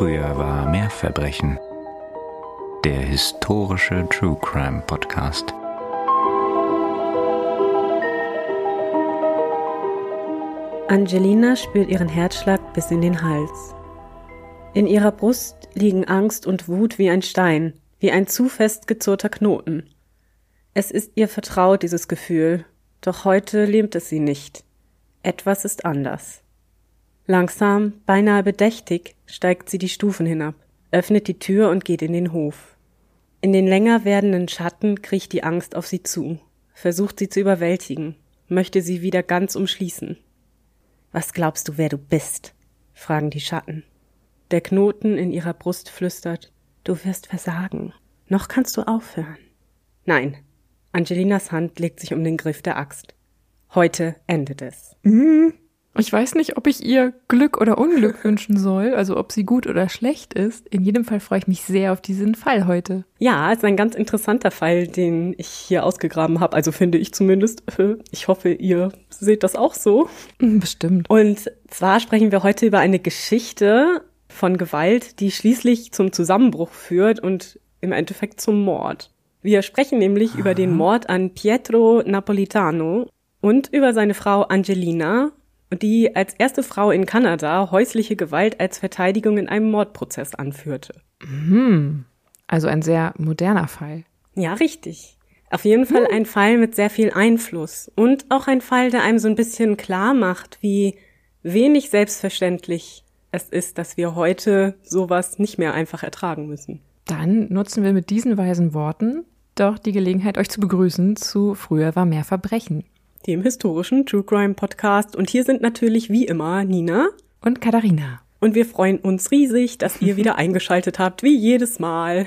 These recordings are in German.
Früher war mehr Verbrechen. Der historische True Crime Podcast. Angelina spürt ihren Herzschlag bis in den Hals. In ihrer Brust liegen Angst und Wut wie ein Stein, wie ein zu fest gezurrter Knoten. Es ist ihr vertraut, dieses Gefühl, doch heute lähmt es sie nicht. Etwas ist anders. Langsam, beinahe bedächtig, steigt sie die Stufen hinab, öffnet die Tür und geht in den Hof. In den länger werdenden Schatten kriecht die Angst auf sie zu, versucht sie zu überwältigen, möchte sie wieder ganz umschließen. Was glaubst du, wer du bist? fragen die Schatten. Der Knoten in ihrer Brust flüstert, du wirst versagen. Noch kannst du aufhören. Nein. Angelinas Hand legt sich um den Griff der Axt. Heute endet es. Mhm. Ich weiß nicht, ob ich ihr Glück oder Unglück wünschen soll, also ob sie gut oder schlecht ist. In jedem Fall freue ich mich sehr auf diesen Fall heute. Ja, es ist ein ganz interessanter Fall, den ich hier ausgegraben habe. Also finde ich zumindest. Ich hoffe, ihr seht das auch so. Mhm, bestimmt. Und zwar sprechen wir heute über eine Geschichte von Gewalt, die schließlich zum Zusammenbruch führt und im Endeffekt zum Mord. Wir sprechen nämlich Aha. über den Mord an Pietro Napolitano und über seine Frau Angelina, die als erste Frau in Kanada häusliche Gewalt als Verteidigung in einem Mordprozess anführte. Mhm. Also ein sehr moderner Fall. Ja, richtig. Auf jeden Fall ein Fall mit sehr viel Einfluss und auch ein Fall, der einem so ein bisschen klar macht, wie wenig selbstverständlich es ist, dass wir heute sowas nicht mehr einfach ertragen müssen. Dann nutzen wir mit diesen weisen Worten doch die Gelegenheit, euch zu begrüßen zu Früher war mehr Verbrechen dem historischen True Crime Podcast. Und hier sind natürlich wie immer Nina und Katharina. Und wir freuen uns riesig, dass ihr wieder eingeschaltet habt, wie jedes Mal.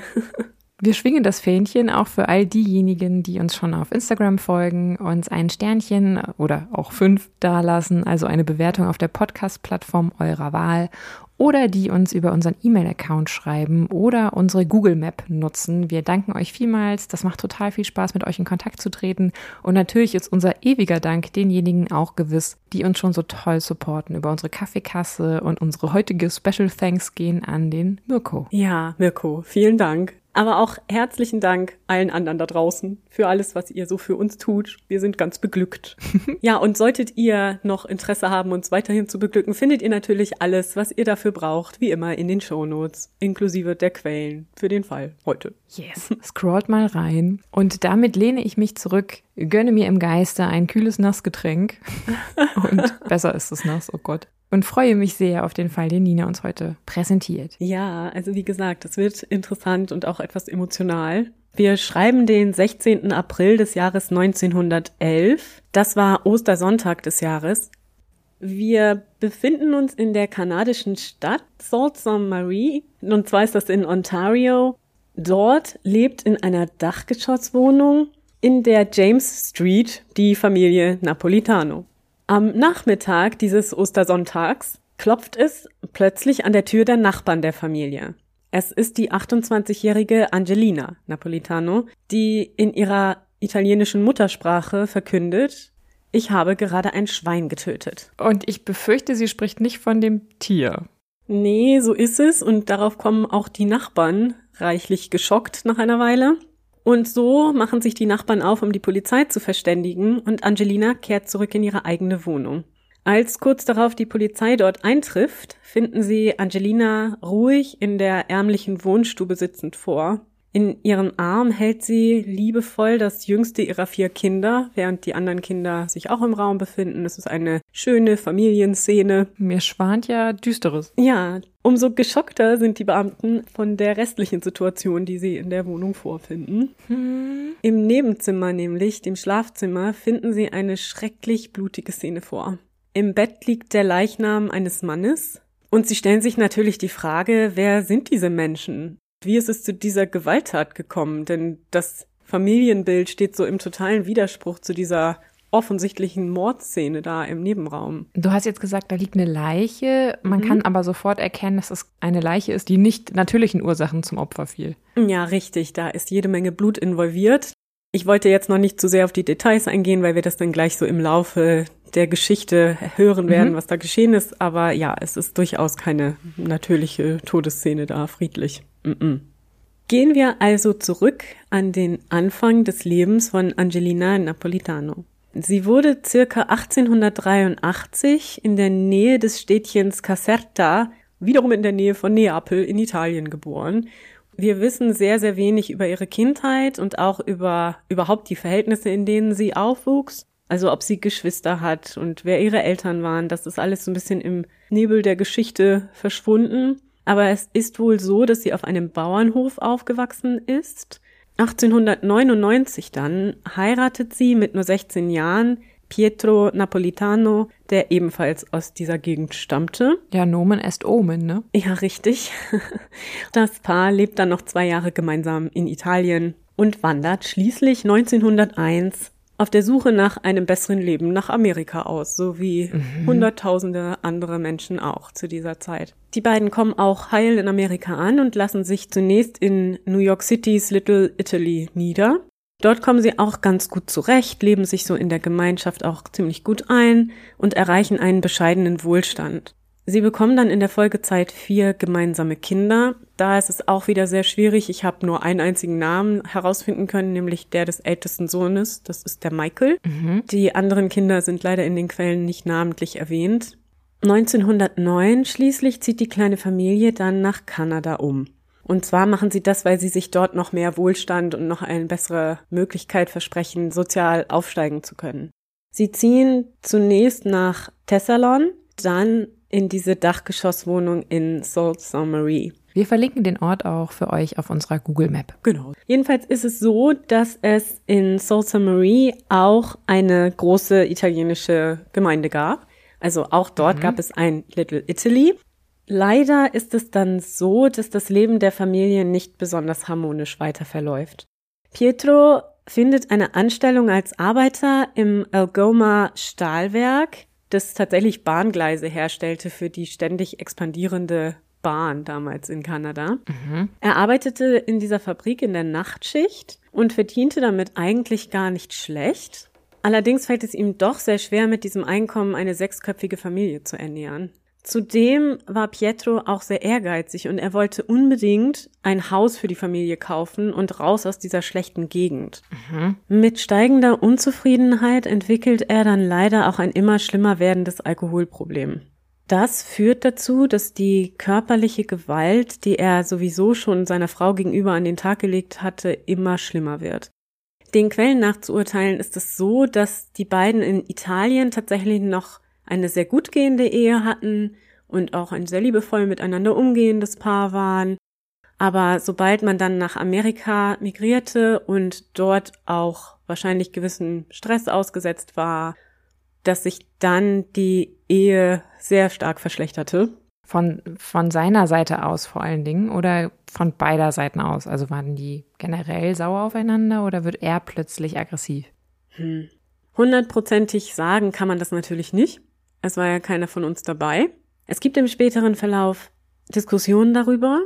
Wir schwingen das Fähnchen auch für all diejenigen, die uns schon auf Instagram folgen, uns ein Sternchen oder auch fünf dalassen, also eine Bewertung auf der Podcast-Plattform eurer Wahl oder die uns über unseren E-Mail-Account schreiben oder unsere Google Map nutzen. Wir danken euch vielmals. Das macht total viel Spaß, mit euch in Kontakt zu treten. Und natürlich ist unser ewiger Dank denjenigen auch gewiss, die uns schon so toll supporten über unsere Kaffeekasse und unsere heutige Special Thanks gehen an den Mirko. Ja, Mirko, vielen Dank. Aber auch herzlichen Dank allen anderen da draußen für alles, was ihr so für uns tut. Wir sind ganz beglückt. ja, und solltet ihr noch Interesse haben, uns weiterhin zu beglücken, findet ihr natürlich alles, was ihr dafür braucht, wie immer in den Shownotes, inklusive der Quellen für den Fall heute. Yes. Scrollt mal rein. Und damit lehne ich mich zurück, gönne mir im Geiste ein kühles Nassgetränk. und besser ist es nass, oh Gott und freue mich sehr auf den Fall, den Nina uns heute präsentiert. Ja, also wie gesagt, es wird interessant und auch etwas emotional. Wir schreiben den 16. April des Jahres 1911. Das war Ostersonntag des Jahres. Wir befinden uns in der kanadischen Stadt Sault Ste. Marie. Und zwar ist das in Ontario. Dort lebt in einer Dachgeschosswohnung in der James Street die Familie Napolitano. Am Nachmittag dieses Ostersonntags klopft es plötzlich an der Tür der Nachbarn der Familie. Es ist die 28-jährige Angelina Napolitano, die in ihrer italienischen Muttersprache verkündet, ich habe gerade ein Schwein getötet. Und ich befürchte, sie spricht nicht von dem Tier. Nee, so ist es und darauf kommen auch die Nachbarn reichlich geschockt nach einer Weile. Und so machen sich die Nachbarn auf, um die Polizei zu verständigen, und Angelina kehrt zurück in ihre eigene Wohnung. Als kurz darauf die Polizei dort eintrifft, finden sie Angelina ruhig in der ärmlichen Wohnstube sitzend vor. In ihrem Arm hält sie liebevoll das jüngste ihrer vier Kinder, während die anderen Kinder sich auch im Raum befinden. Es ist eine schöne Familienszene. Mir schwant ja Düsteres. Ja, umso geschockter sind die Beamten von der restlichen Situation, die sie in der Wohnung vorfinden. Hm. Im Nebenzimmer, nämlich dem Schlafzimmer, finden sie eine schrecklich blutige Szene vor. Im Bett liegt der Leichnam eines Mannes, und sie stellen sich natürlich die Frage, wer sind diese Menschen? Wie ist es zu dieser Gewalttat gekommen? Denn das Familienbild steht so im totalen Widerspruch zu dieser offensichtlichen Mordszene da im Nebenraum. Du hast jetzt gesagt, da liegt eine Leiche. Man mhm. kann aber sofort erkennen, dass es eine Leiche ist, die nicht natürlichen Ursachen zum Opfer fiel. Ja, richtig. Da ist jede Menge Blut involviert. Ich wollte jetzt noch nicht zu sehr auf die Details eingehen, weil wir das dann gleich so im Laufe der Geschichte hören werden, mhm. was da geschehen ist. Aber ja, es ist durchaus keine natürliche Todesszene da, friedlich. Mm -mm. Gehen wir also zurück an den Anfang des Lebens von Angelina Napolitano. Sie wurde circa 1883 in der Nähe des Städtchens Caserta, wiederum in der Nähe von Neapel in Italien geboren. Wir wissen sehr, sehr wenig über ihre Kindheit und auch über überhaupt die Verhältnisse, in denen sie aufwuchs. Also ob sie Geschwister hat und wer ihre Eltern waren, das ist alles so ein bisschen im Nebel der Geschichte verschwunden. Aber es ist wohl so, dass sie auf einem Bauernhof aufgewachsen ist. 1899 dann heiratet sie mit nur 16 Jahren Pietro Napolitano, der ebenfalls aus dieser Gegend stammte. Ja, Nomen est Omen, ne? Ja, richtig. Das Paar lebt dann noch zwei Jahre gemeinsam in Italien und wandert schließlich 1901 auf der Suche nach einem besseren Leben nach Amerika aus, so wie mhm. Hunderttausende andere Menschen auch zu dieser Zeit. Die beiden kommen auch heil in Amerika an und lassen sich zunächst in New York Citys Little Italy nieder. Dort kommen sie auch ganz gut zurecht, leben sich so in der Gemeinschaft auch ziemlich gut ein und erreichen einen bescheidenen Wohlstand. Sie bekommen dann in der Folgezeit vier gemeinsame Kinder. Da ist es auch wieder sehr schwierig. Ich habe nur einen einzigen Namen herausfinden können, nämlich der des ältesten Sohnes. Das ist der Michael. Mhm. Die anderen Kinder sind leider in den Quellen nicht namentlich erwähnt. 1909 schließlich zieht die kleine Familie dann nach Kanada um. Und zwar machen sie das, weil sie sich dort noch mehr Wohlstand und noch eine bessere Möglichkeit versprechen, sozial aufsteigen zu können. Sie ziehen zunächst nach Thessalon, dann in diese Dachgeschosswohnung in Sault Ste. Marie. Wir verlinken den Ort auch für euch auf unserer Google Map. Genau. Jedenfalls ist es so, dass es in Sault Ste. Marie auch eine große italienische Gemeinde gab. Also auch dort mhm. gab es ein Little Italy. Leider ist es dann so, dass das Leben der Familie nicht besonders harmonisch weiter verläuft. Pietro findet eine Anstellung als Arbeiter im Algoma Stahlwerk das tatsächlich Bahngleise herstellte für die ständig expandierende Bahn damals in Kanada. Mhm. Er arbeitete in dieser Fabrik in der Nachtschicht und verdiente damit eigentlich gar nicht schlecht. Allerdings fällt es ihm doch sehr schwer, mit diesem Einkommen eine sechsköpfige Familie zu ernähren. Zudem war Pietro auch sehr ehrgeizig und er wollte unbedingt ein Haus für die Familie kaufen und raus aus dieser schlechten Gegend. Mhm. Mit steigender Unzufriedenheit entwickelt er dann leider auch ein immer schlimmer werdendes Alkoholproblem. Das führt dazu, dass die körperliche Gewalt, die er sowieso schon seiner Frau gegenüber an den Tag gelegt hatte, immer schlimmer wird. Den Quellen nach zu urteilen ist es so, dass die beiden in Italien tatsächlich noch eine sehr gut gehende Ehe hatten und auch ein sehr liebevoll miteinander umgehendes Paar waren. Aber sobald man dann nach Amerika migrierte und dort auch wahrscheinlich gewissen Stress ausgesetzt war, dass sich dann die Ehe sehr stark verschlechterte. Von, von seiner Seite aus vor allen Dingen oder von beider Seiten aus? Also waren die generell sauer aufeinander oder wird er plötzlich aggressiv? Hm. Hundertprozentig sagen kann man das natürlich nicht. Es war ja keiner von uns dabei. Es gibt im späteren Verlauf Diskussionen darüber.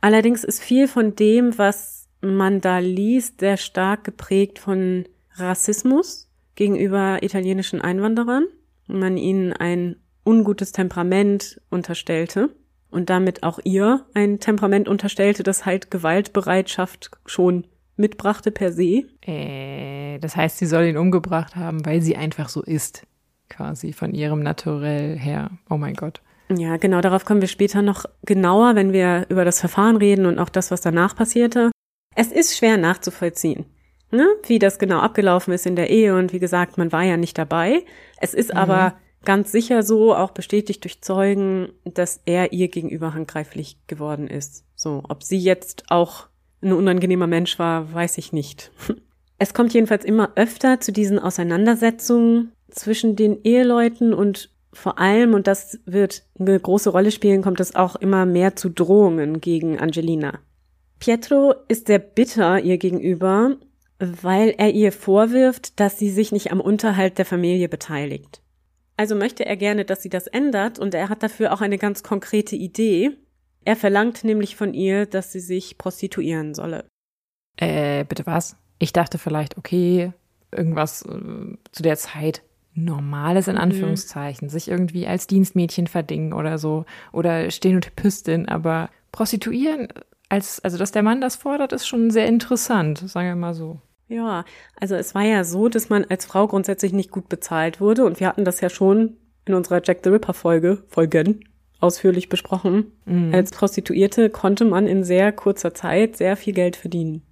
Allerdings ist viel von dem, was man da liest, sehr stark geprägt von Rassismus gegenüber italienischen Einwanderern. Man ihnen ein ungutes Temperament unterstellte und damit auch ihr ein Temperament unterstellte, das halt Gewaltbereitschaft schon mitbrachte per se. Äh, das heißt, sie soll ihn umgebracht haben, weil sie einfach so ist quasi von ihrem Naturell her. Oh mein Gott. Ja, genau, darauf kommen wir später noch genauer, wenn wir über das Verfahren reden und auch das, was danach passierte. Es ist schwer nachzuvollziehen, ne? wie das genau abgelaufen ist in der Ehe und wie gesagt, man war ja nicht dabei. Es ist mhm. aber ganz sicher so, auch bestätigt durch Zeugen, dass er ihr gegenüber handgreiflich geworden ist. So, ob sie jetzt auch ein unangenehmer Mensch war, weiß ich nicht. Es kommt jedenfalls immer öfter zu diesen Auseinandersetzungen zwischen den Eheleuten und vor allem, und das wird eine große Rolle spielen, kommt es auch immer mehr zu Drohungen gegen Angelina. Pietro ist sehr bitter ihr gegenüber, weil er ihr vorwirft, dass sie sich nicht am Unterhalt der Familie beteiligt. Also möchte er gerne, dass sie das ändert und er hat dafür auch eine ganz konkrete Idee. Er verlangt nämlich von ihr, dass sie sich prostituieren solle. Äh, bitte was? Ich dachte vielleicht, okay, irgendwas äh, zu der Zeit Normales in mhm. Anführungszeichen, mhm. sich irgendwie als Dienstmädchen verdingen oder so oder Stenotypistin, aber Prostituieren, als, also dass der Mann das fordert, ist schon sehr interessant, sagen wir mal so. Ja, also es war ja so, dass man als Frau grundsätzlich nicht gut bezahlt wurde und wir hatten das ja schon in unserer Jack the Ripper Folge, Folgen, ausführlich besprochen. Mhm. Als Prostituierte konnte man in sehr kurzer Zeit sehr viel Geld verdienen.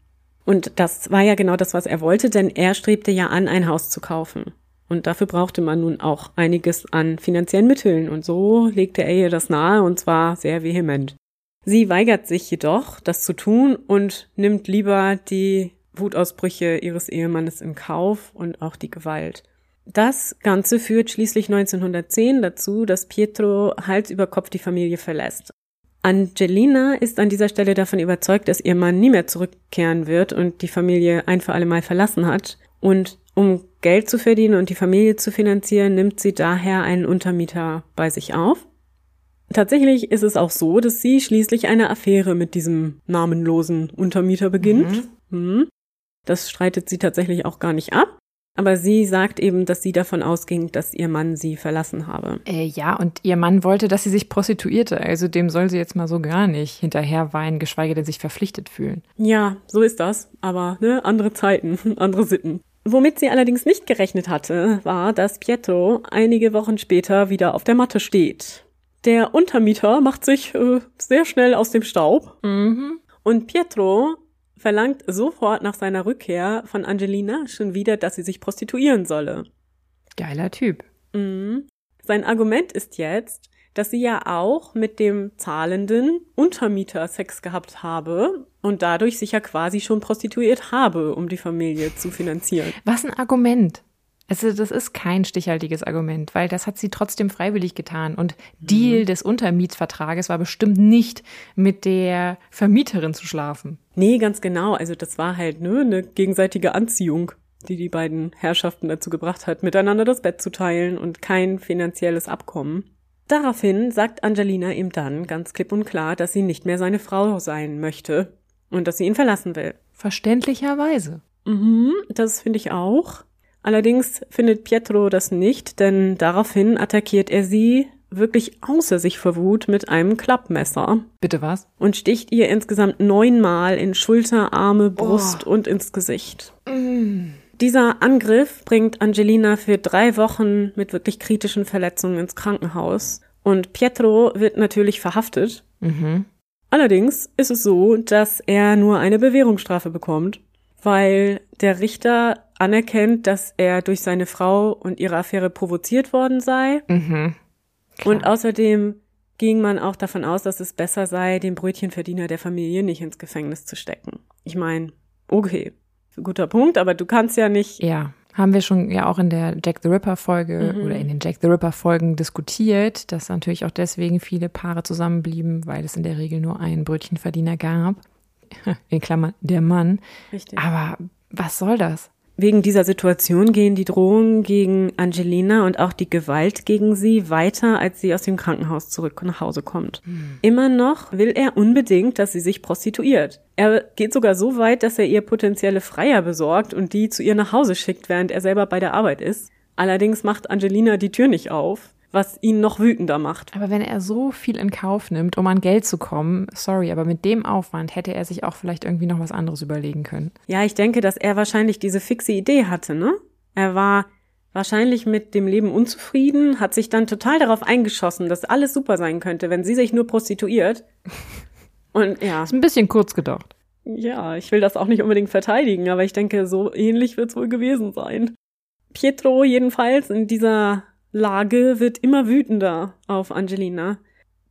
Und das war ja genau das, was er wollte, denn er strebte ja an, ein Haus zu kaufen. Und dafür brauchte man nun auch einiges an finanziellen Mitteln. Und so legte er ihr das nahe, und zwar sehr vehement. Sie weigert sich jedoch, das zu tun und nimmt lieber die Wutausbrüche ihres Ehemannes in Kauf und auch die Gewalt. Das Ganze führt schließlich 1910 dazu, dass Pietro Hals über Kopf die Familie verlässt. Angelina ist an dieser Stelle davon überzeugt, dass ihr Mann nie mehr zurückkehren wird und die Familie ein für alle Mal verlassen hat. Und um Geld zu verdienen und die Familie zu finanzieren, nimmt sie daher einen Untermieter bei sich auf. Tatsächlich ist es auch so, dass sie schließlich eine Affäre mit diesem namenlosen Untermieter beginnt. Mhm. Das streitet sie tatsächlich auch gar nicht ab. Aber sie sagt eben, dass sie davon ausging, dass ihr Mann sie verlassen habe. Äh, ja, und ihr Mann wollte, dass sie sich prostituierte. Also dem soll sie jetzt mal so gar nicht hinterher weinen, geschweige denn sich verpflichtet fühlen. Ja, so ist das. Aber ne, andere Zeiten, andere Sitten. Womit sie allerdings nicht gerechnet hatte, war, dass Pietro einige Wochen später wieder auf der Matte steht. Der Untermieter macht sich äh, sehr schnell aus dem Staub. Mhm. Und Pietro verlangt sofort nach seiner Rückkehr von Angelina schon wieder, dass sie sich prostituieren solle. Geiler Typ. Mhm. Sein Argument ist jetzt, dass sie ja auch mit dem zahlenden Untermieter Sex gehabt habe und dadurch sich ja quasi schon prostituiert habe, um die Familie zu finanzieren. Was ein Argument. Also das ist kein stichhaltiges Argument, weil das hat sie trotzdem freiwillig getan. Und Deal mhm. des Untermietsvertrages war bestimmt nicht mit der Vermieterin zu schlafen. Nee, ganz genau. Also das war halt ne, eine gegenseitige Anziehung, die die beiden Herrschaften dazu gebracht hat, miteinander das Bett zu teilen und kein finanzielles Abkommen. Daraufhin sagt Angelina ihm dann ganz klipp und klar, dass sie nicht mehr seine Frau sein möchte und dass sie ihn verlassen will. Verständlicherweise. Mhm, das finde ich auch. Allerdings findet Pietro das nicht, denn daraufhin attackiert er sie wirklich außer sich vor Wut mit einem Klappmesser. Bitte was? Und sticht ihr insgesamt neunmal in Schulter, Arme, Brust oh. und ins Gesicht. Mm. Dieser Angriff bringt Angelina für drei Wochen mit wirklich kritischen Verletzungen ins Krankenhaus. Und Pietro wird natürlich verhaftet. Mhm. Allerdings ist es so, dass er nur eine Bewährungsstrafe bekommt, weil der Richter anerkennt, dass er durch seine Frau und ihre Affäre provoziert worden sei. Mhm. Und außerdem ging man auch davon aus, dass es besser sei, den Brötchenverdiener der Familie nicht ins Gefängnis zu stecken. Ich meine, okay, guter Punkt, aber du kannst ja nicht. Ja, haben wir schon ja auch in der Jack the Ripper Folge mhm. oder in den Jack the Ripper Folgen diskutiert, dass natürlich auch deswegen viele Paare zusammenblieben, weil es in der Regel nur einen Brötchenverdiener gab. In Klammern der Mann. Richtig. Aber was soll das? Wegen dieser Situation gehen die Drohungen gegen Angelina und auch die Gewalt gegen sie weiter, als sie aus dem Krankenhaus zurück nach Hause kommt. Hm. Immer noch will er unbedingt, dass sie sich prostituiert. Er geht sogar so weit, dass er ihr potenzielle Freier besorgt und die zu ihr nach Hause schickt, während er selber bei der Arbeit ist. Allerdings macht Angelina die Tür nicht auf was ihn noch wütender macht. Aber wenn er so viel in Kauf nimmt, um an Geld zu kommen, sorry, aber mit dem Aufwand hätte er sich auch vielleicht irgendwie noch was anderes überlegen können. Ja, ich denke, dass er wahrscheinlich diese fixe Idee hatte, ne? Er war wahrscheinlich mit dem Leben unzufrieden, hat sich dann total darauf eingeschossen, dass alles super sein könnte, wenn sie sich nur prostituiert. Und ja. Ist ein bisschen kurz gedacht. Ja, ich will das auch nicht unbedingt verteidigen, aber ich denke, so ähnlich wird es wohl gewesen sein. Pietro jedenfalls in dieser Lage wird immer wütender auf Angelina.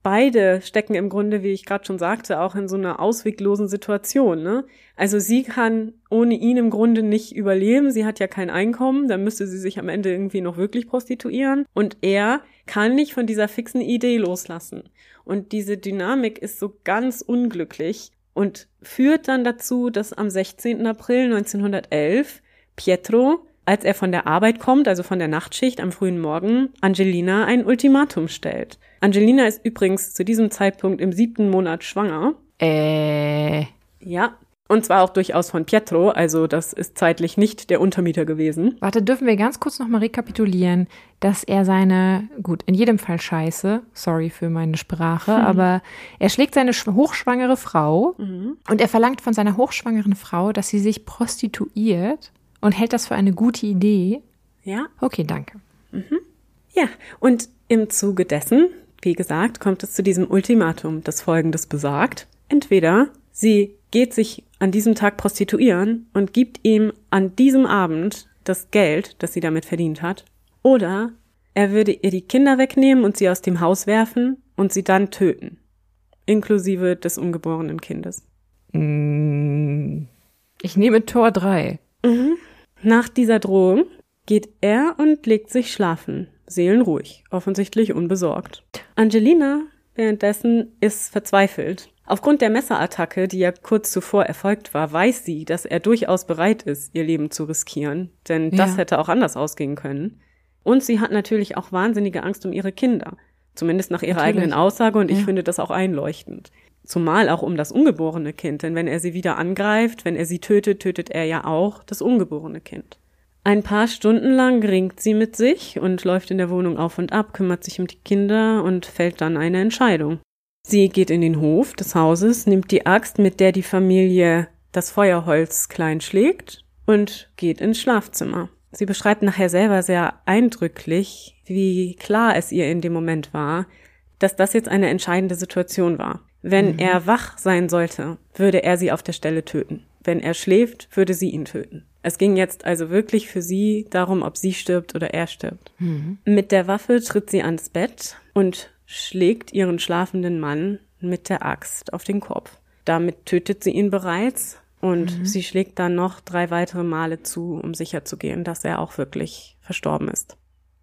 Beide stecken im Grunde, wie ich gerade schon sagte, auch in so einer ausweglosen Situation. Ne? Also sie kann ohne ihn im Grunde nicht überleben. Sie hat ja kein Einkommen. Dann müsste sie sich am Ende irgendwie noch wirklich prostituieren. Und er kann nicht von dieser fixen Idee loslassen. Und diese Dynamik ist so ganz unglücklich und führt dann dazu, dass am 16. April 1911 Pietro als er von der Arbeit kommt, also von der Nachtschicht am frühen Morgen, Angelina ein Ultimatum stellt. Angelina ist übrigens zu diesem Zeitpunkt im siebten Monat schwanger. Äh. Ja. Und zwar auch durchaus von Pietro, also das ist zeitlich nicht der Untermieter gewesen. Warte, dürfen wir ganz kurz nochmal rekapitulieren, dass er seine, gut, in jedem Fall scheiße, sorry für meine Sprache, mhm. aber er schlägt seine hochschwangere Frau mhm. und er verlangt von seiner hochschwangeren Frau, dass sie sich prostituiert und hält das für eine gute Idee. Ja. Okay, danke. Mhm. Ja, und im Zuge dessen, wie gesagt, kommt es zu diesem Ultimatum, das folgendes besagt. Entweder sie geht sich an diesem Tag prostituieren und gibt ihm an diesem Abend das Geld, das sie damit verdient hat, oder er würde ihr die Kinder wegnehmen und sie aus dem Haus werfen und sie dann töten, inklusive des ungeborenen Kindes. Mm, ich nehme Tor 3. Mhm. Nach dieser Drohung geht er und legt sich schlafen, seelenruhig, offensichtlich unbesorgt. Angelina währenddessen ist verzweifelt Aufgrund der Messerattacke, die ja kurz zuvor erfolgt war, weiß sie, dass er durchaus bereit ist, ihr Leben zu riskieren, denn das ja. hätte auch anders ausgehen können. Und sie hat natürlich auch wahnsinnige Angst um ihre Kinder, zumindest nach ihrer natürlich. eigenen Aussage, und ich finde das auch einleuchtend. Zumal auch um das ungeborene Kind, denn wenn er sie wieder angreift, wenn er sie tötet, tötet er ja auch das ungeborene Kind. Ein paar Stunden lang ringt sie mit sich und läuft in der Wohnung auf und ab, kümmert sich um die Kinder und fällt dann eine Entscheidung. Sie geht in den Hof des Hauses, nimmt die Axt, mit der die Familie das Feuerholz klein schlägt und geht ins Schlafzimmer. Sie beschreibt nachher selber sehr eindrücklich, wie klar es ihr in dem Moment war, dass das jetzt eine entscheidende Situation war. Wenn mhm. er wach sein sollte, würde er sie auf der Stelle töten. Wenn er schläft, würde sie ihn töten. Es ging jetzt also wirklich für sie darum, ob sie stirbt oder er stirbt. Mhm. Mit der Waffe tritt sie ans Bett und schlägt ihren schlafenden Mann mit der Axt auf den Kopf. Damit tötet sie ihn bereits und mhm. sie schlägt dann noch drei weitere Male zu, um sicherzugehen, dass er auch wirklich verstorben ist.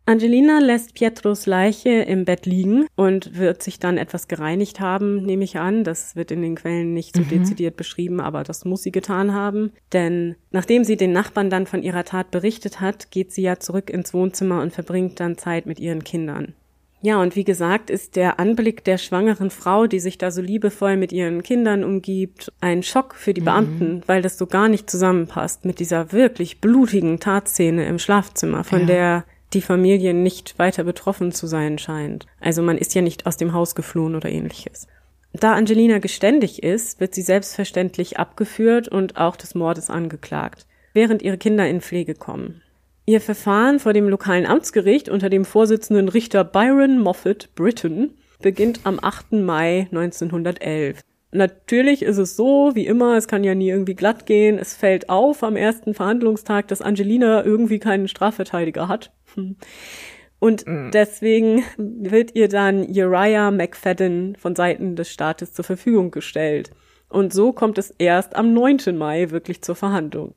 Angelina lässt Pietros Leiche im Bett liegen und wird sich dann etwas gereinigt haben, nehme ich an. Das wird in den Quellen nicht so mhm. dezidiert beschrieben, aber das muss sie getan haben. Denn nachdem sie den Nachbarn dann von ihrer Tat berichtet hat, geht sie ja zurück ins Wohnzimmer und verbringt dann Zeit mit ihren Kindern. Ja, und wie gesagt, ist der Anblick der schwangeren Frau, die sich da so liebevoll mit ihren Kindern umgibt, ein Schock für die mhm. Beamten, mhm. weil das so gar nicht zusammenpasst mit dieser wirklich blutigen Tatszene im Schlafzimmer, von ja. der die Familie nicht weiter betroffen zu sein scheint. Also man ist ja nicht aus dem Haus geflohen oder ähnliches. Da Angelina geständig ist, wird sie selbstverständlich abgeführt und auch des Mordes angeklagt, während ihre Kinder in Pflege kommen. Ihr Verfahren vor dem lokalen Amtsgericht unter dem Vorsitzenden Richter Byron Moffat Britton beginnt am 8. Mai 1911. Natürlich ist es so, wie immer, es kann ja nie irgendwie glatt gehen. Es fällt auf am ersten Verhandlungstag, dass Angelina irgendwie keinen Strafverteidiger hat. Und mhm. deswegen wird ihr dann Uriah McFadden von Seiten des Staates zur Verfügung gestellt. Und so kommt es erst am 9. Mai wirklich zur Verhandlung.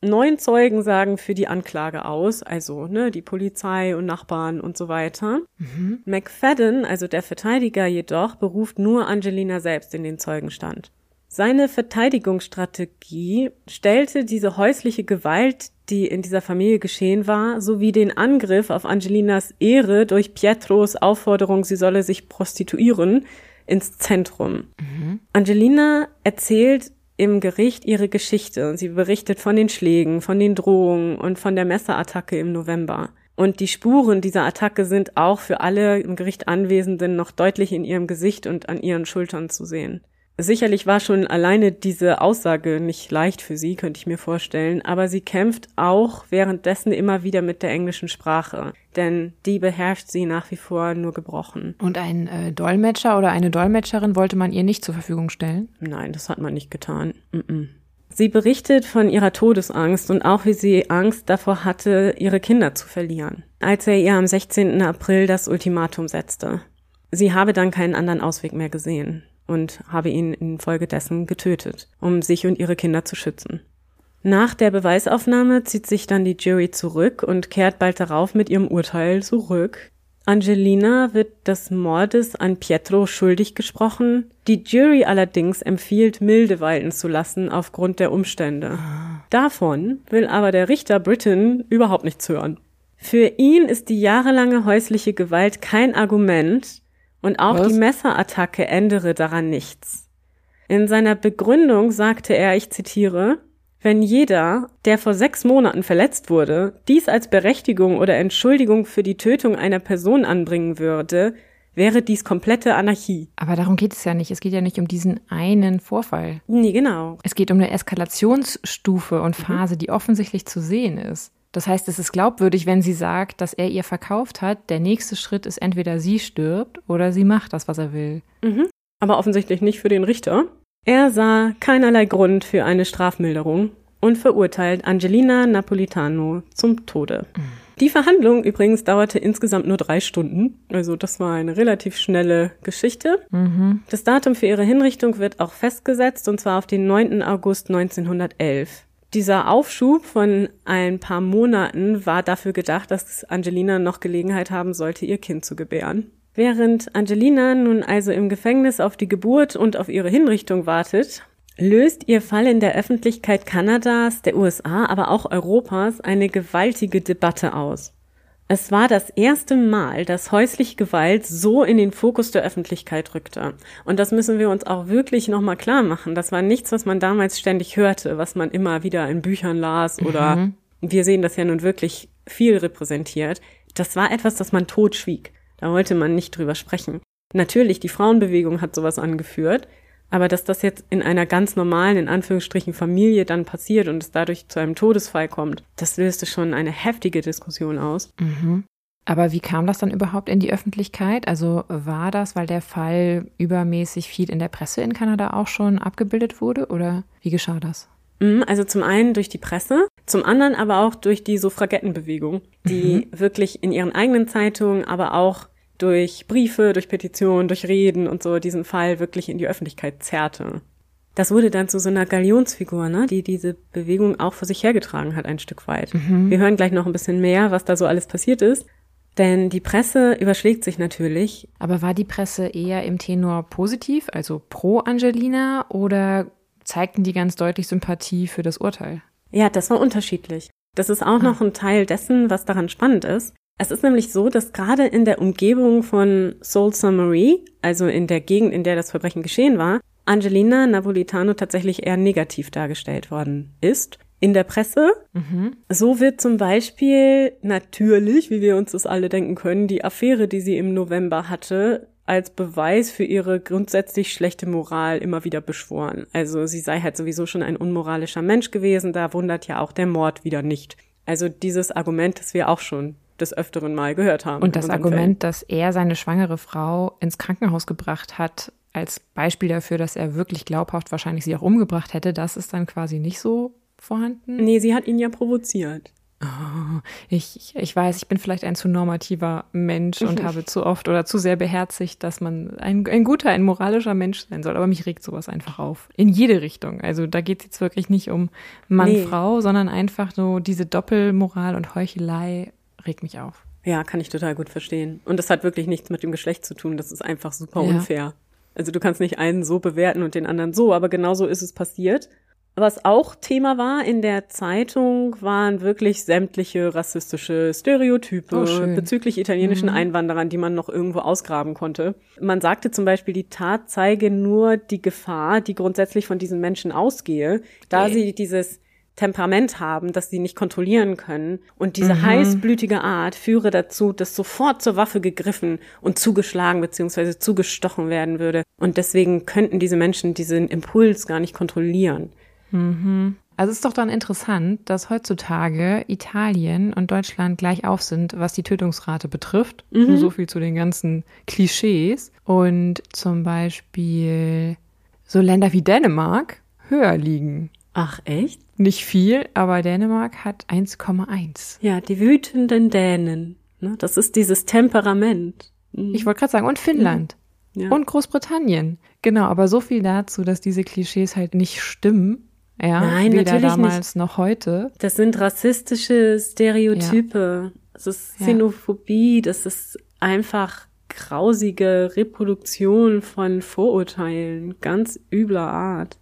Neun Zeugen sagen für die Anklage aus, also ne, die Polizei und Nachbarn und so weiter. Mhm. McFadden, also der Verteidiger jedoch, beruft nur Angelina selbst in den Zeugenstand. Seine Verteidigungsstrategie stellte diese häusliche Gewalt, die in dieser Familie geschehen war, sowie den Angriff auf Angelinas Ehre durch Pietros Aufforderung, sie solle sich prostituieren, ins Zentrum. Mhm. Angelina erzählt im Gericht ihre Geschichte. Sie berichtet von den Schlägen, von den Drohungen und von der Messerattacke im November. Und die Spuren dieser Attacke sind auch für alle im Gericht Anwesenden noch deutlich in ihrem Gesicht und an ihren Schultern zu sehen. Sicherlich war schon alleine diese Aussage nicht leicht für sie, könnte ich mir vorstellen, aber sie kämpft auch währenddessen immer wieder mit der englischen Sprache, denn die beherrscht sie nach wie vor nur gebrochen. Und ein äh, Dolmetscher oder eine Dolmetscherin wollte man ihr nicht zur Verfügung stellen? Nein, das hat man nicht getan. Mm -mm. Sie berichtet von ihrer Todesangst und auch wie sie Angst davor hatte, ihre Kinder zu verlieren, als er ihr am 16. April das Ultimatum setzte. Sie habe dann keinen anderen Ausweg mehr gesehen und habe ihn infolgedessen getötet, um sich und ihre Kinder zu schützen. Nach der Beweisaufnahme zieht sich dann die Jury zurück und kehrt bald darauf mit ihrem Urteil zurück. Angelina wird des Mordes an Pietro schuldig gesprochen. Die Jury allerdings empfiehlt, milde walten zu lassen aufgrund der Umstände. Davon will aber der Richter Britton überhaupt nichts hören. Für ihn ist die jahrelange häusliche Gewalt kein Argument, und auch Was? die Messerattacke ändere daran nichts. In seiner Begründung sagte er, ich zitiere, wenn jeder, der vor sechs Monaten verletzt wurde, dies als Berechtigung oder Entschuldigung für die Tötung einer Person anbringen würde, wäre dies komplette Anarchie. Aber darum geht es ja nicht. Es geht ja nicht um diesen einen Vorfall. Nee, genau. Es geht um eine Eskalationsstufe und Phase, die offensichtlich zu sehen ist. Das heißt, es ist glaubwürdig, wenn sie sagt, dass er ihr verkauft hat. Der nächste Schritt ist entweder sie stirbt oder sie macht das, was er will. Mhm. Aber offensichtlich nicht für den Richter. Er sah keinerlei Grund für eine Strafmilderung und verurteilt Angelina Napolitano zum Tode. Die Verhandlung übrigens dauerte insgesamt nur drei Stunden. Also das war eine relativ schnelle Geschichte. Mhm. Das Datum für ihre Hinrichtung wird auch festgesetzt und zwar auf den 9. August 1911. Dieser Aufschub von ein paar Monaten war dafür gedacht, dass Angelina noch Gelegenheit haben sollte, ihr Kind zu gebären. Während Angelina nun also im Gefängnis auf die Geburt und auf ihre Hinrichtung wartet, löst ihr Fall in der Öffentlichkeit Kanadas, der USA, aber auch Europas eine gewaltige Debatte aus. Es war das erste Mal, dass häusliche Gewalt so in den Fokus der Öffentlichkeit rückte. Und das müssen wir uns auch wirklich nochmal klar machen. Das war nichts, was man damals ständig hörte, was man immer wieder in Büchern las oder Mhm. wir sehen das ja nun wirklich viel repräsentiert. Das war etwas, das man totschwieg. Da wollte man nicht drüber sprechen. Natürlich, die Frauenbewegung hat sowas angeführt, aber dass das jetzt in einer ganz normalen, in Anführungsstrichen, Familie dann passiert und es dadurch zu einem Todesfall kommt, das löste schon eine heftige Diskussion aus. Mhm. Aber wie kam das dann überhaupt in die Öffentlichkeit? Also war das, weil der Fall übermäßig viel in der Presse in Kanada auch schon abgebildet wurde oder wie geschah das? Mhm, Also zum einen durch die Presse, zum anderen aber auch durch die Suffragettenbewegung, die wirklich in ihren eigenen Zeitungen, aber auch durch Briefe, durch Petitionen, durch Reden und so diesen Fall wirklich in die Öffentlichkeit zerrte. Das wurde dann zu so einer Galionsfigur, ne, die diese Bewegung auch vor sich hergetragen hat, ein Stück weit. Wir hören gleich noch ein bisschen mehr, was da so alles passiert ist. Denn die Presse überschlägt sich natürlich. Aber war die Presse eher im Tenor positiv, also pro Angelina, oder zeigten die ganz deutlich Sympathie für das Urteil? Ja, das war unterschiedlich. Das ist auch noch ein Teil dessen, was daran spannend ist. Es ist nämlich so, dass gerade in der Umgebung von Sault Ste. Marie, also in der Gegend, in der das Verbrechen geschehen war, Angelina Napolitano tatsächlich eher negativ dargestellt worden ist. In der Presse. So wird zum Beispiel natürlich, wie wir uns das alle denken können, die Affäre, die sie im November hatte, als Beweis für ihre grundsätzlich schlechte Moral immer wieder beschworen. Also sie sei halt sowieso schon ein unmoralischer Mensch gewesen, da wundert ja auch der Mord wieder nicht. Also dieses Argument, das wir auch schon des Öfteren mal gehört haben. Und das Argument, dass er seine schwangere Frau ins Krankenhaus gebracht hat, als Beispiel dafür, dass er wirklich glaubhaft wahrscheinlich sie auch umgebracht hätte, das ist dann quasi nicht so vorhanden. Fällen. Nee, sie hat ihn ja provoziert. Oh, ich, ich, ich weiß, ich bin vielleicht ein zu normativer Mensch und habe zu oft oder zu sehr beherzigt, dass man ein, ein guter, ein moralischer Mensch sein soll. Aber mich regt sowas einfach auf. In jede Richtung. Also da geht es jetzt wirklich nicht um Mann, Nee. Frau, sondern einfach so diese Doppelmoral und Heuchelei regt mich auf. Ja, kann ich total gut verstehen. Und das hat wirklich nichts mit dem Geschlecht zu tun. Das ist einfach super Ja. unfair. Also du kannst nicht einen so bewerten und den anderen so, aber genauso ist es passiert. Was auch Thema war in der Zeitung, waren wirklich sämtliche rassistische Stereotype Oh, bezüglich italienischen Einwanderern, die man noch irgendwo ausgraben konnte. Man sagte zum Beispiel, die Tat zeige nur die Gefahr, die grundsätzlich von diesen Menschen ausgehe, da Okay. sie dieses Temperament haben, das sie nicht kontrollieren können. Und diese heißblütige Art führe dazu, dass sofort zur Waffe gegriffen und zugeschlagen bzw. zugestochen werden würde. Und deswegen könnten diese Menschen diesen Impuls gar nicht kontrollieren. Also ist doch dann interessant, dass heutzutage Italien und Deutschland gleich auf sind, was die Tötungsrate betrifft. Nur so viel zu den ganzen Klischees. Und zum Beispiel so Länder wie Dänemark höher liegen. Ach, echt? Nicht viel, aber Dänemark hat 1,1. Ja, die wütenden Dänen. Ne? Das ist dieses Temperament. Mhm. Ich wollte gerade sagen, und Finnland. Ja. Und Großbritannien. Genau, aber so viel dazu, dass diese Klischees halt nicht stimmen. Ja, Nein, weder natürlich damals noch heute. Das sind rassistische Stereotype. Das ist Ja. Xenophobie. Das ist einfach grausige Reproduktion von Vorurteilen ganz übler Art.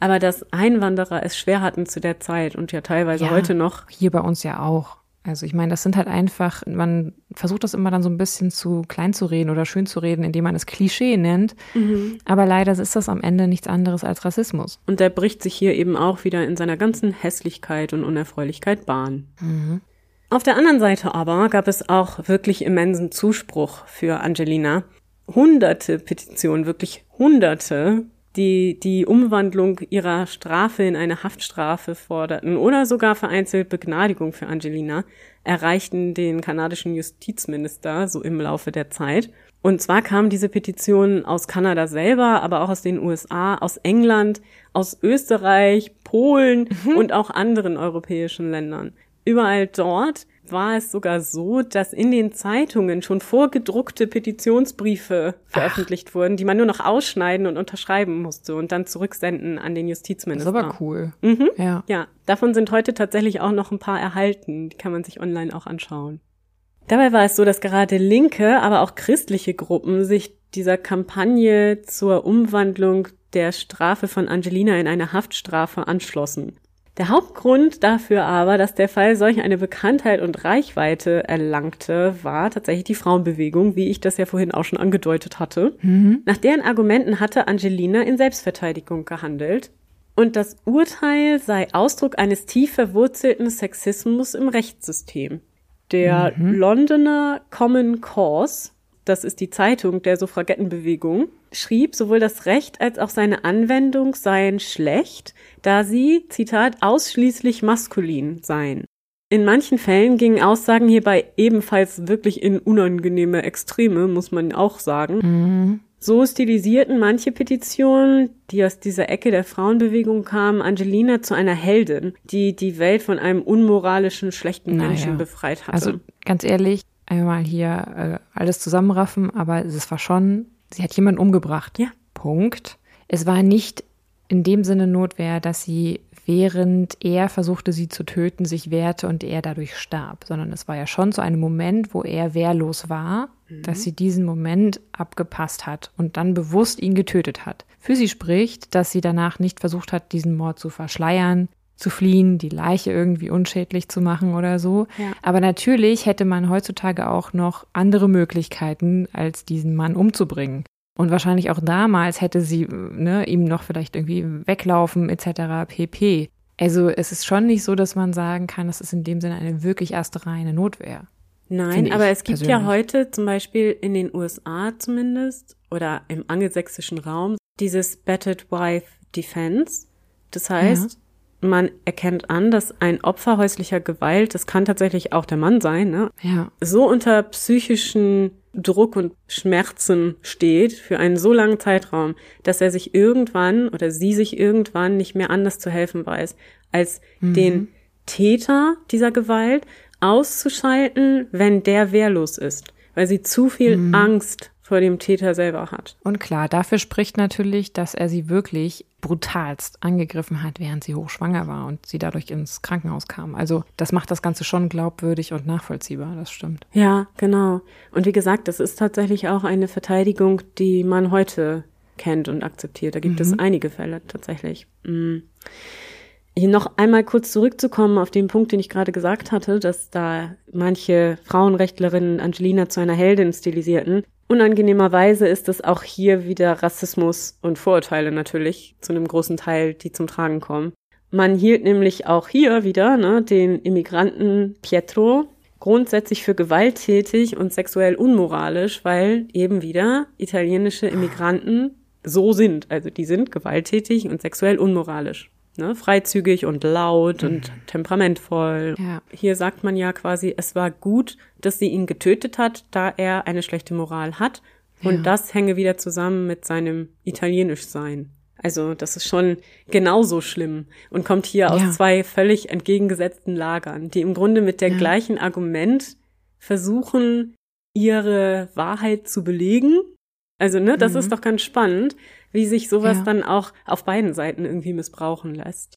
Aber dass Einwanderer es schwer hatten zu der Zeit und ja teilweise Ja. heute noch. Hier bei uns ja auch. Also ich meine, das sind halt einfach, man versucht das immer dann so ein bisschen zu klein zu reden oder schön zu reden, indem man es Klischee nennt. Mhm. Aber leider ist das am Ende nichts anderes als Rassismus. Und der bricht sich hier eben auch wieder in seiner ganzen Hässlichkeit und Unerfreulichkeit Bahn. Mhm. Auf der anderen Seite aber gab es auch wirklich immensen Zuspruch für Angelina. Hunderte Petitionen, wirklich Hunderte die die Umwandlung ihrer Strafe in eine Haftstrafe forderten oder sogar vereinzelt Begnadigung für Angelina, erreichten den kanadischen Justizminister so im Laufe der Zeit. Und zwar kamen diese Petitionen aus Kanada selber, aber auch aus den USA, aus England, aus Österreich, Polen mhm. und auch anderen europäischen Ländern. Überall dort war es sogar so, dass in den Zeitungen schon vorgedruckte Petitionsbriefe veröffentlicht Ach. wurden, die man nur noch ausschneiden und unterschreiben musste und dann zurücksenden an den Justizminister. Das ist aber cool. Mhm. Ja. ja, davon sind heute tatsächlich auch noch ein paar erhalten. Die kann man sich online auch anschauen. Dabei war es so, dass gerade linke, aber auch christliche Gruppen sich dieser Kampagne zur Umwandlung der Strafe von Angelina in eine Haftstrafe anschlossen. Der Hauptgrund dafür aber, dass der Fall solch eine Bekanntheit und Reichweite erlangte, war tatsächlich die Frauenbewegung, wie ich das ja vorhin auch schon angedeutet hatte. Mhm. Nach deren Argumenten hatte Angelina in Selbstverteidigung gehandelt. Und das Urteil sei Ausdruck eines tief verwurzelten Sexismus im Rechtssystem. Der mhm. Londoner Common Cause das ist die Zeitung der Suffragettenbewegung, schrieb, sowohl das Recht als auch seine Anwendung seien schlecht, da sie, Zitat, ausschließlich maskulin seien. In manchen Fällen gingen Aussagen hierbei ebenfalls wirklich in unangenehme Extreme, muss man auch sagen. Mhm. So stilisierten manche Petitionen, die aus dieser Ecke der Frauenbewegung kamen, Angelina zu einer Heldin, die die Welt von einem unmoralischen, schlechten Menschen naja. befreit hatte. Also ganz ehrlich, einmal hier äh, alles zusammenraffen, aber es war schon, sie hat jemanden umgebracht. Ja. Punkt. Es war nicht in dem Sinne Notwehr, dass sie während er versuchte, sie zu töten, sich wehrte und er dadurch starb, sondern es war ja schon so ein Moment, wo er wehrlos war, mhm. dass sie diesen Moment abgepasst hat und dann bewusst ihn getötet hat. Für sie spricht, dass sie danach nicht versucht hat, diesen Mord zu verschleiern, zu fliehen, die Leiche irgendwie unschädlich zu machen oder so. Ja. Aber natürlich hätte man heutzutage auch noch andere Möglichkeiten, als diesen Mann umzubringen. Und wahrscheinlich auch damals hätte sie ne, ihm noch vielleicht irgendwie weglaufen etc. pp. Also es ist schon nicht so, dass man sagen kann, das ist in dem Sinne eine wirklich erste reine Notwehr. Nein, aber es gibt persönlich. ja heute zum Beispiel in den USA zumindest oder im angelsächsischen Raum dieses Battered Wife Defense. Das heißt, ja man erkennt an, dass ein Opfer häuslicher Gewalt, das kann tatsächlich auch der Mann sein, ne? Ja. so unter psychischen Druck und Schmerzen steht für einen so langen Zeitraum, dass er sich irgendwann oder sie sich irgendwann nicht mehr anders zu helfen weiß, als mhm. den Täter dieser Gewalt auszuschalten, wenn der wehrlos ist, weil sie zu viel mhm. Angst vor dem Täter selber hat. Und klar, dafür spricht natürlich, dass er sie wirklich brutalst angegriffen hat, während sie hochschwanger war und sie dadurch ins Krankenhaus kam. Also das macht das Ganze schon glaubwürdig und nachvollziehbar, das stimmt. Ja, genau. Und wie gesagt, das ist tatsächlich auch eine Verteidigung, die man heute kennt und akzeptiert. Da gibt mhm. es einige Fälle tatsächlich. Mhm. Hier noch einmal kurz zurückzukommen auf den Punkt, den ich gerade gesagt hatte, dass da manche Frauenrechtlerinnen Angelina zu einer Heldin stilisierten. Unangenehmerweise ist es auch hier wieder Rassismus und Vorurteile natürlich zu einem großen Teil, die zum Tragen kommen. Man hielt nämlich auch hier wieder ne, den Immigranten Pietro grundsätzlich für gewalttätig und sexuell unmoralisch, weil eben wieder italienische Immigranten so sind. Also die sind gewalttätig und sexuell unmoralisch ne, freizügig und laut mhm. und temperamentvoll. Ja. Hier sagt man ja quasi, es war gut, dass sie ihn getötet hat, da er eine schlechte Moral hat. Und ja. das hänge wieder zusammen mit seinem Italienischsein. Also das ist schon genauso schlimm und kommt hier aus zwei völlig entgegengesetzten Lagern, die im Grunde mit der gleichen Argument versuchen, ihre Wahrheit zu belegen. Also, ne, das mhm. ist doch ganz spannend wie sich sowas ja. dann auch auf beiden Seiten irgendwie missbrauchen lässt.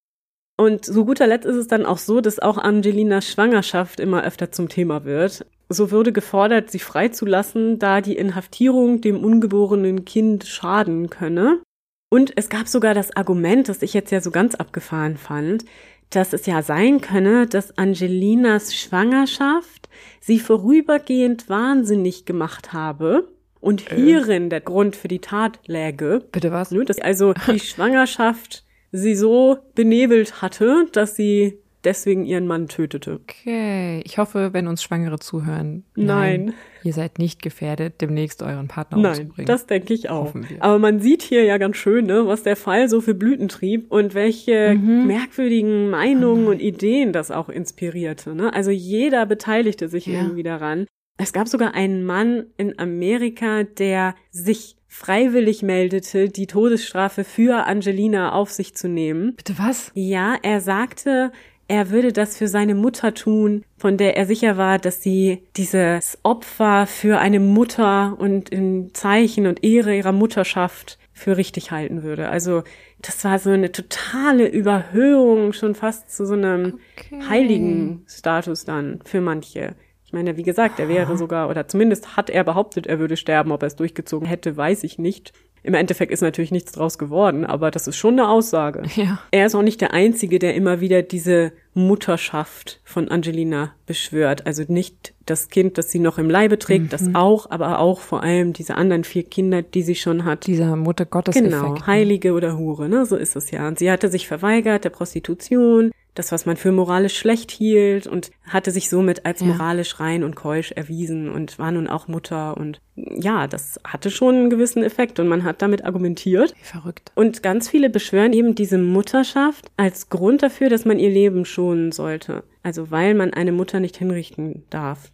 Und zu guter Letzt ist es dann auch so, dass auch Angelinas Schwangerschaft immer öfter zum Thema wird. So würde gefordert, sie freizulassen, da die Inhaftierung dem ungeborenen Kind schaden könne. Und es gab sogar das Argument, das ich jetzt ja so ganz abgefahren fand, dass es ja sein könne, dass Angelinas Schwangerschaft sie vorübergehend wahnsinnig gemacht habe und Äh. hierin der Grund für die Tat läge. Bitte was? Ne, Dass also die Schwangerschaft sie so benebelt hatte, dass sie deswegen ihren Mann tötete. Okay. Ich hoffe, wenn uns Schwangere zuhören. Nein. Ihr seid nicht gefährdet, demnächst euren Partner Nein, umzubringen. das denke ich auch. Aber man sieht hier ja ganz schön, ne, was der Fall so für Blüten trieb und welche Mhm. merkwürdigen Meinungen und Ideen das auch inspirierte. Ne? Also jeder beteiligte sich Ja. irgendwie daran. Es gab sogar einen Mann in Amerika, der sich freiwillig meldete, die Todesstrafe für Angelina auf sich zu nehmen. Bitte was? Ja, er sagte, er würde das für seine Mutter tun, von der er sicher war, dass sie dieses Opfer für eine Mutter und im Zeichen und Ehre ihrer Mutterschaft für richtig halten würde. Also das war so eine totale Überhöhung, schon fast zu so einem Okay. heiligen Status dann für manche. Ich meine, wie gesagt, er wäre sogar, oder zumindest hat er behauptet, er würde sterben. Ob er es durchgezogen hätte, weiß ich nicht. Im Endeffekt ist natürlich nichts draus geworden, aber das ist schon eine Aussage. Ja. Er ist auch nicht der Einzige, der immer wieder diese Mutterschaft von Angelina beschwört. Also nicht das Kind, das sie noch im Leibe trägt, das auch, aber auch vor allem diese anderen vier Kinder, die sie schon hat. Dieser Mutter Gottes Genau, Heilige oder Hure, ne? So ist es ja. Und sie hatte sich verweigert der Prostitution, das, was man für moralisch schlecht hielt und hatte sich somit als Ja. moralisch rein und keusch erwiesen und war nun auch Mutter und ja, das hatte schon einen gewissen Effekt und man hat damit argumentiert. Wie verrückt. Und ganz viele beschwören eben diese Mutterschaft als Grund dafür, dass man ihr Leben schonen sollte. Also weil man eine Mutter nicht hinrichten darf.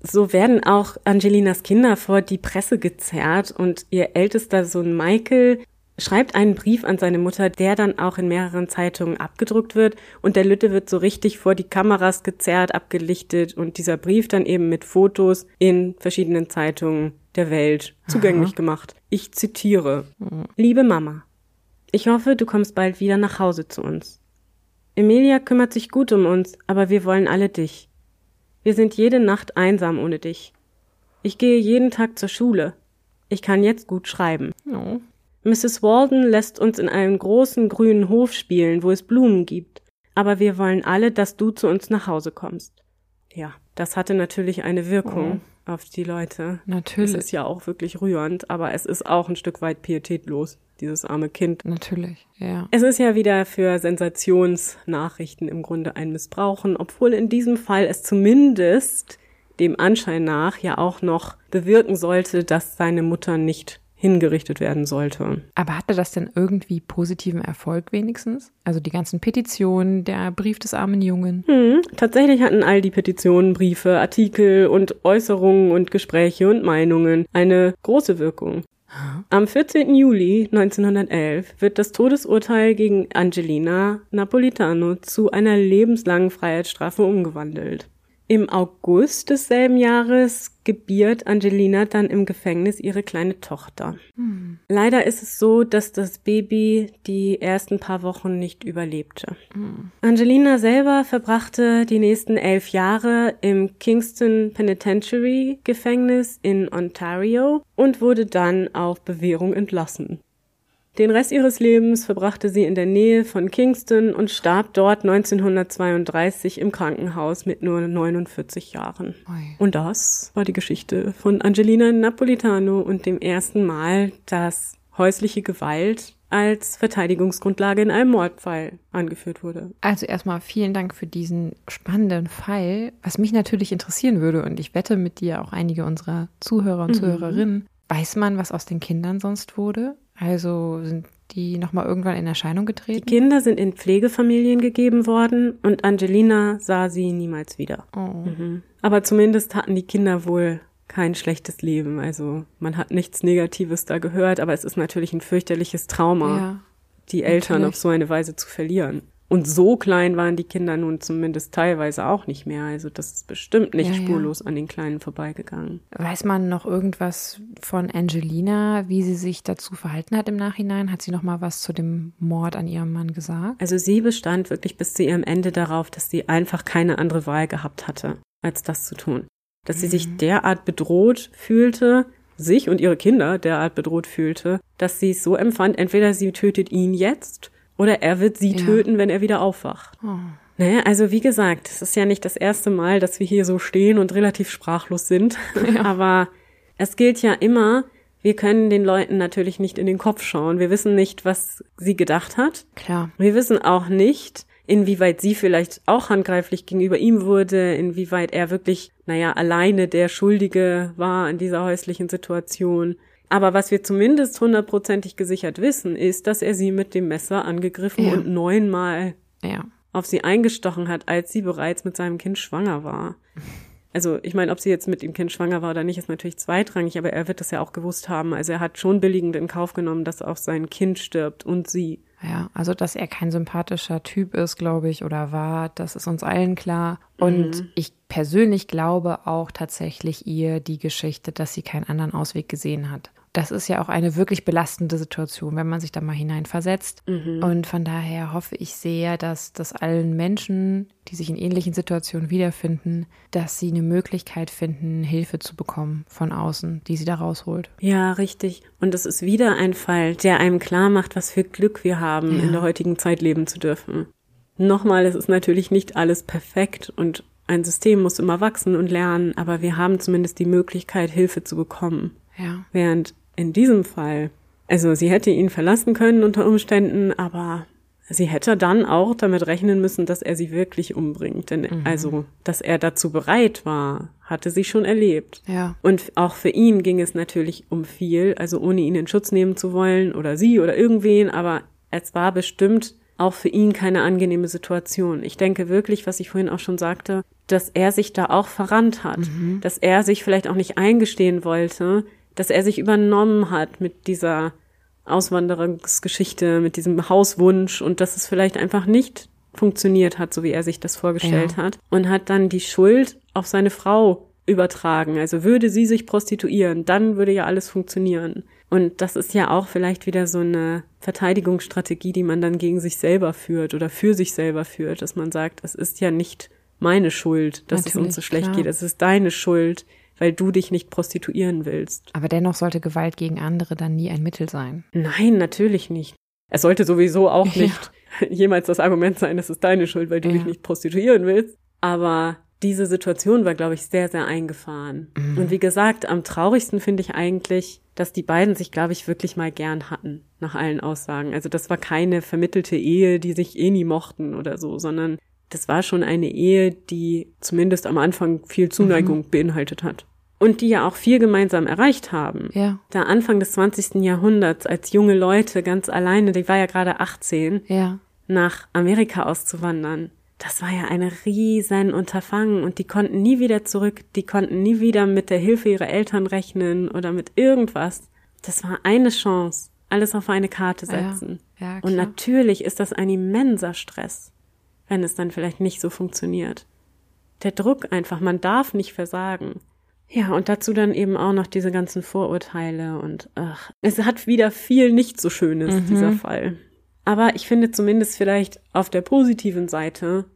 So werden auch Angelinas Kinder vor die Presse gezerrt und ihr ältester Sohn Michael schreibt einen Brief an seine Mutter, der dann auch in mehreren Zeitungen abgedruckt wird und der Lütte wird so richtig vor die Kameras gezerrt, abgelichtet und dieser Brief dann eben mit Fotos in verschiedenen Zeitungen der Welt zugänglich gemacht. Ich zitiere. Liebe Mama, ich hoffe, du kommst bald wieder nach Hause zu uns. Emilia kümmert sich gut um uns, aber wir wollen alle dich. Wir sind jede Nacht einsam ohne dich. Ich gehe jeden Tag zur Schule. Ich kann jetzt gut schreiben. Oh. Mrs. Walden lässt uns in einem großen grünen Hof spielen, wo es Blumen gibt. Aber wir wollen alle, dass du zu uns nach Hause kommst. Ja, das hatte natürlich eine Wirkung auf die Leute. Natürlich. Es ist ja auch wirklich rührend, aber es ist auch ein Stück weit pietätlos, dieses arme Kind. Natürlich, ja. Es ist ja wieder für Sensationsnachrichten im Grunde ein Missbrauchen, obwohl in diesem Fall es zumindest dem Anschein nach ja auch noch bewirken sollte, dass seine Mutter nicht hingerichtet werden sollte. Aber hatte das denn irgendwie positiven Erfolg wenigstens? Also die ganzen Petitionen, der Brief des armen Jungen. Hm, tatsächlich hatten all die Petitionen, Briefe, Artikel und Äußerungen und Gespräche und Meinungen eine große Wirkung. Am 14. Juli 1911 wird das Todesurteil gegen Angelina Napolitano zu einer lebenslangen Freiheitsstrafe umgewandelt. Im August desselben Jahres gebiert Angelina dann im Gefängnis ihre kleine Tochter. Leider ist es so, dass das Baby die ersten paar Wochen nicht überlebte. Angelina selber verbrachte die nächsten elf Jahre im Kingston Penitentiary Gefängnis in Ontario und wurde dann auf Bewährung entlassen. Den Rest ihres Lebens verbrachte sie in der Nähe von Kingston und starb dort 1932 im Krankenhaus mit nur 49 Jahren. Ui. Und das war die Geschichte von Angelina Napolitano und dem ersten Mal, dass häusliche Gewalt als Verteidigungsgrundlage in einem Mordfall angeführt wurde. Also erstmal vielen Dank für diesen spannenden Fall. Was mich natürlich interessieren würde, und ich wette mit dir auch einige unserer Zuhörer und Zuhörerinnen, weiß man, was aus den Kindern sonst wurde? Also sind die nochmal irgendwann in Erscheinung Die getreten? Kinder sind in Pflegefamilien gegeben worden und Angelina sah sie niemals wieder. Oh. Mhm. Aber zumindest hatten die Kinder wohl kein schlechtes Leben. Also man hat nichts Negatives da gehört, aber es ist natürlich ein fürchterliches Trauma, Ja. die Eltern natürlich. auf so eine Weise zu verlieren. Und so klein waren die Kinder nun zumindest teilweise auch nicht mehr. Also das ist bestimmt nicht Ja, ja. spurlos an den Kleinen vorbeigegangen. Weiß man noch irgendwas von Angelina, wie sie sich dazu verhalten hat im Nachhinein? Hat sie noch mal was zu dem Mord an ihrem Mann gesagt? Also sie bestand wirklich bis zu ihrem Ende darauf, dass sie einfach keine andere Wahl gehabt hatte, als das zu tun. Dass sie sich derart bedroht fühlte, sich und ihre Kinder derart bedroht fühlte, dass sie es so empfand, entweder sie tötet ihn jetzt oder er wird sie ja. töten, wenn er wieder aufwacht. Oh. Ne, also wie gesagt, es ist ja nicht das erste Mal, dass wir hier so stehen und relativ sprachlos sind. Ja. Aber es gilt ja immer, wir können den Leuten natürlich nicht in den Kopf schauen. Wir wissen nicht, was sie gedacht hat. Klar. Wir wissen auch nicht, inwieweit sie vielleicht auch handgreiflich gegenüber ihm wurde, inwieweit er wirklich, naja, alleine der Schuldige war in dieser häuslichen Situation. Aber was wir zumindest hundertprozentig gesichert wissen, ist, dass er sie mit dem Messer angegriffen ja. und neunmal ja. auf sie eingestochen hat, als sie bereits mit seinem Kind schwanger war. Also ich meine, ob sie jetzt mit dem Kind schwanger war oder nicht, ist natürlich zweitrangig, aber er wird das ja auch gewusst haben. Also er hat schon billigend in Kauf genommen, dass auch sein Kind stirbt und sie. Ja, also dass er kein sympathischer Typ ist, glaube ich, oder war, das ist uns allen klar. Und mhm. ich persönlich glaube auch tatsächlich ihr die Geschichte, dass sie keinen anderen Ausweg gesehen hat das ist ja auch eine wirklich belastende Situation, wenn man sich da mal hineinversetzt. Mhm. Und von daher hoffe ich sehr, dass das allen Menschen, die sich in ähnlichen Situationen wiederfinden, dass sie eine Möglichkeit finden, Hilfe zu bekommen von außen, die sie da rausholt. Ja, richtig. Und es ist wieder ein Fall, der einem klar macht, was für Glück wir haben, ja. in der heutigen Zeit leben zu dürfen. Nochmal, es ist natürlich nicht alles perfekt und ein System muss immer wachsen und lernen, aber wir haben zumindest die Möglichkeit, Hilfe zu bekommen. Ja. Während in diesem Fall, also sie hätte ihn verlassen können unter Umständen, aber sie hätte dann auch damit rechnen müssen, dass er sie wirklich umbringt. Denn mhm. also, dass er dazu bereit war, hatte sie schon erlebt. Ja. Und auch für ihn ging es natürlich um viel, also ohne ihn in Schutz nehmen zu wollen oder sie oder irgendwen, aber es war bestimmt auch für ihn keine angenehme Situation. Ich denke wirklich, was ich vorhin auch schon sagte, dass er sich da auch verrannt hat, mhm. dass er sich vielleicht auch nicht eingestehen wollte, dass er sich übernommen hat mit dieser Auswanderungsgeschichte, mit diesem Hauswunsch und dass es vielleicht einfach nicht funktioniert hat, so wie er sich das vorgestellt ja. hat und hat dann die Schuld auf seine Frau übertragen. Also würde sie sich prostituieren, dann würde ja alles funktionieren. Und das ist ja auch vielleicht wieder so eine Verteidigungsstrategie, die man dann gegen sich selber führt oder für sich selber führt, dass man sagt, es ist ja nicht meine Schuld, dass Natürlich, es uns so schlecht klar. geht, es ist deine Schuld, weil du dich nicht prostituieren willst. Aber dennoch sollte Gewalt gegen andere dann nie ein Mittel sein. Nein, natürlich nicht. Es sollte sowieso auch nicht ja. jemals das Argument sein, es ist deine Schuld, weil du ja. dich nicht prostituieren willst. Aber diese Situation war, glaube ich, sehr, sehr eingefahren. Mhm. Und wie gesagt, am traurigsten finde ich eigentlich, dass die beiden sich, glaube ich, wirklich mal gern hatten, nach allen Aussagen. Also das war keine vermittelte Ehe, die sich eh nie mochten oder so, sondern das war schon eine Ehe, die zumindest am Anfang viel Zuneigung mhm. beinhaltet hat und die ja auch viel gemeinsam erreicht haben. Ja. Da Anfang des 20. Jahrhunderts als junge Leute ganz alleine, die war ja gerade 18, ja. nach Amerika auszuwandern. Das war ja eine riesen Unterfangen und die konnten nie wieder zurück, die konnten nie wieder mit der Hilfe ihrer Eltern rechnen oder mit irgendwas. Das war eine Chance, alles auf eine Karte setzen. Ja. Und natürlich ist das ein immenser Stress, wenn es dann vielleicht nicht so funktioniert. Der Druck einfach, man darf nicht versagen. Ja, und dazu dann eben auch noch diese ganzen Vorurteile und ach, es hat wieder viel nicht so Schönes, mhm. dieser Fall. Aber ich finde zumindest vielleicht auf der positiven Seite,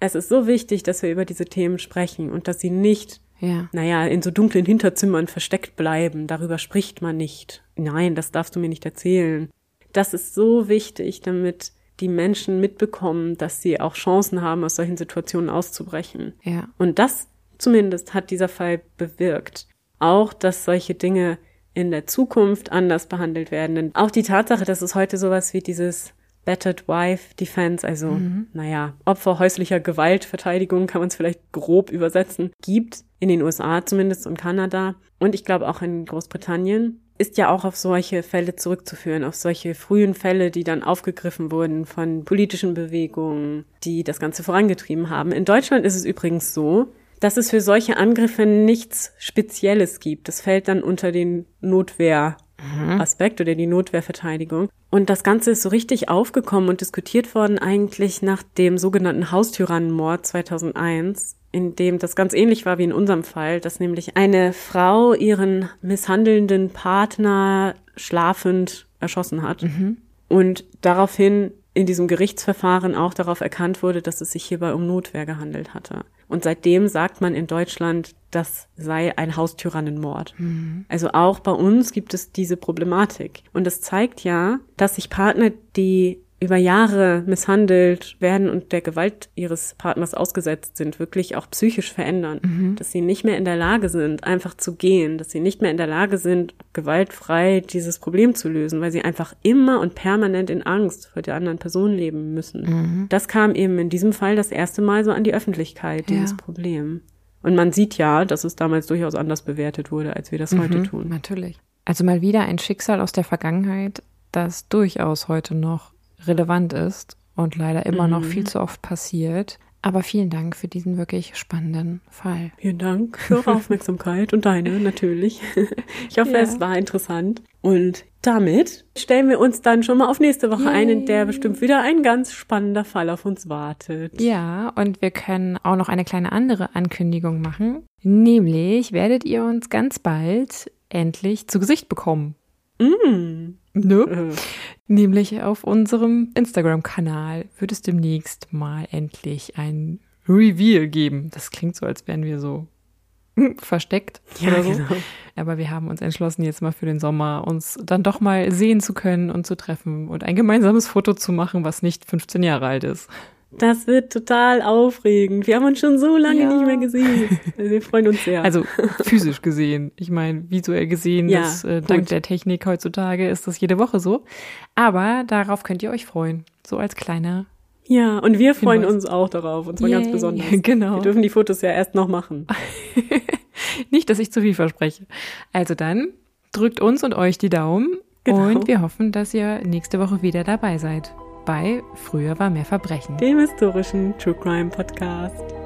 es ist so wichtig, dass wir über diese Themen sprechen und dass sie nicht, ja. naja, in so dunklen Hinterzimmern versteckt bleiben. Darüber spricht man nicht. Nein, das darfst du mir nicht erzählen. Das ist so wichtig, damit die Menschen mitbekommen, dass sie auch Chancen haben, aus solchen Situationen auszubrechen. Ja. Und das zumindest hat dieser Fall bewirkt. Auch, dass solche Dinge in der Zukunft anders behandelt werden. Denn auch die Tatsache, dass es heute sowas wie dieses Battered Wife Defense, also, mhm. naja, Opfer häuslicher Gewaltverteidigung kann man es vielleicht grob übersetzen, gibt, in den USA zumindest und Kanada und ich glaube auch in Großbritannien, ist ja auch auf solche Fälle zurückzuführen, auf solche frühen Fälle, die dann aufgegriffen wurden von politischen Bewegungen, die das Ganze vorangetrieben haben. In Deutschland ist es übrigens so, dass es für solche Angriffe nichts Spezielles gibt. Das fällt dann unter den Notwehraspekt mhm. oder die Notwehrverteidigung. Und das Ganze ist so richtig aufgekommen und diskutiert worden eigentlich nach dem sogenannten Haustyrannenmord 2001, in dem das ganz ähnlich war wie in unserem Fall, dass nämlich eine Frau ihren misshandelnden Partner schlafend erschossen hat. Mhm. Und daraufhin in diesem Gerichtsverfahren auch darauf erkannt wurde, dass es sich hierbei um Notwehr gehandelt hatte. Und seitdem sagt man in Deutschland, das sei ein Haustyrannenmord. Mhm. Also auch bei uns gibt es diese Problematik. Und das zeigt ja, dass sich Partner, die über Jahre misshandelt werden und der Gewalt ihres Partners ausgesetzt sind, wirklich auch psychisch verändern. Mhm. Dass sie nicht mehr in der Lage sind, einfach zu gehen, dass sie nicht mehr in der Lage sind, gewaltfrei dieses Problem zu lösen, weil sie einfach immer und permanent in Angst vor der anderen Person leben müssen. Mhm. Das kam eben in diesem Fall das erste Mal so an die Öffentlichkeit, dieses ja. Problem. Und man sieht ja, dass es damals durchaus anders bewertet wurde, als wir das mhm, heute tun. Natürlich. Also mal wieder ein Schicksal aus der Vergangenheit, das durchaus heute noch relevant ist und leider immer mhm. noch viel zu oft passiert. Aber vielen Dank für diesen wirklich spannenden Fall. Vielen Dank für eure Aufmerksamkeit und deine natürlich. Ich hoffe, ja. es war interessant. Und damit stellen wir uns dann schon mal auf nächste Woche Yay. ein, in der bestimmt wieder ein ganz spannender Fall auf uns wartet. Ja, und wir können auch noch eine kleine andere Ankündigung machen. Nämlich werdet ihr uns ganz bald endlich zu Gesicht bekommen. Mm. Ne? Äh. Nämlich auf unserem Instagram-Kanal wird es demnächst mal endlich ein Reveal geben. Das klingt so, als wären wir so versteckt ja, oder so. Genau. Aber wir haben uns entschlossen, jetzt mal für den Sommer uns dann doch mal sehen zu können und zu treffen und ein gemeinsames Foto zu machen, was nicht 15 Jahre alt ist. Das wird total aufregend. Wir haben uns schon so lange ja. nicht mehr gesehen. Also wir freuen uns sehr. Also physisch gesehen. Ich meine, visuell gesehen, ja, das, äh, dank der Technik heutzutage ist das jede Woche so. Aber darauf könnt ihr euch freuen. So als kleiner. Ja, und wir freuen Hinweis. uns auch darauf. Und zwar Yay. ganz besonders. Genau. Wir dürfen die Fotos ja erst noch machen. nicht, dass ich zu viel verspreche. Also dann drückt uns und euch die Daumen. Genau. Und wir hoffen, dass ihr nächste Woche wieder dabei seid bei Früher war mehr Verbrechen, dem historischen True Crime Podcast.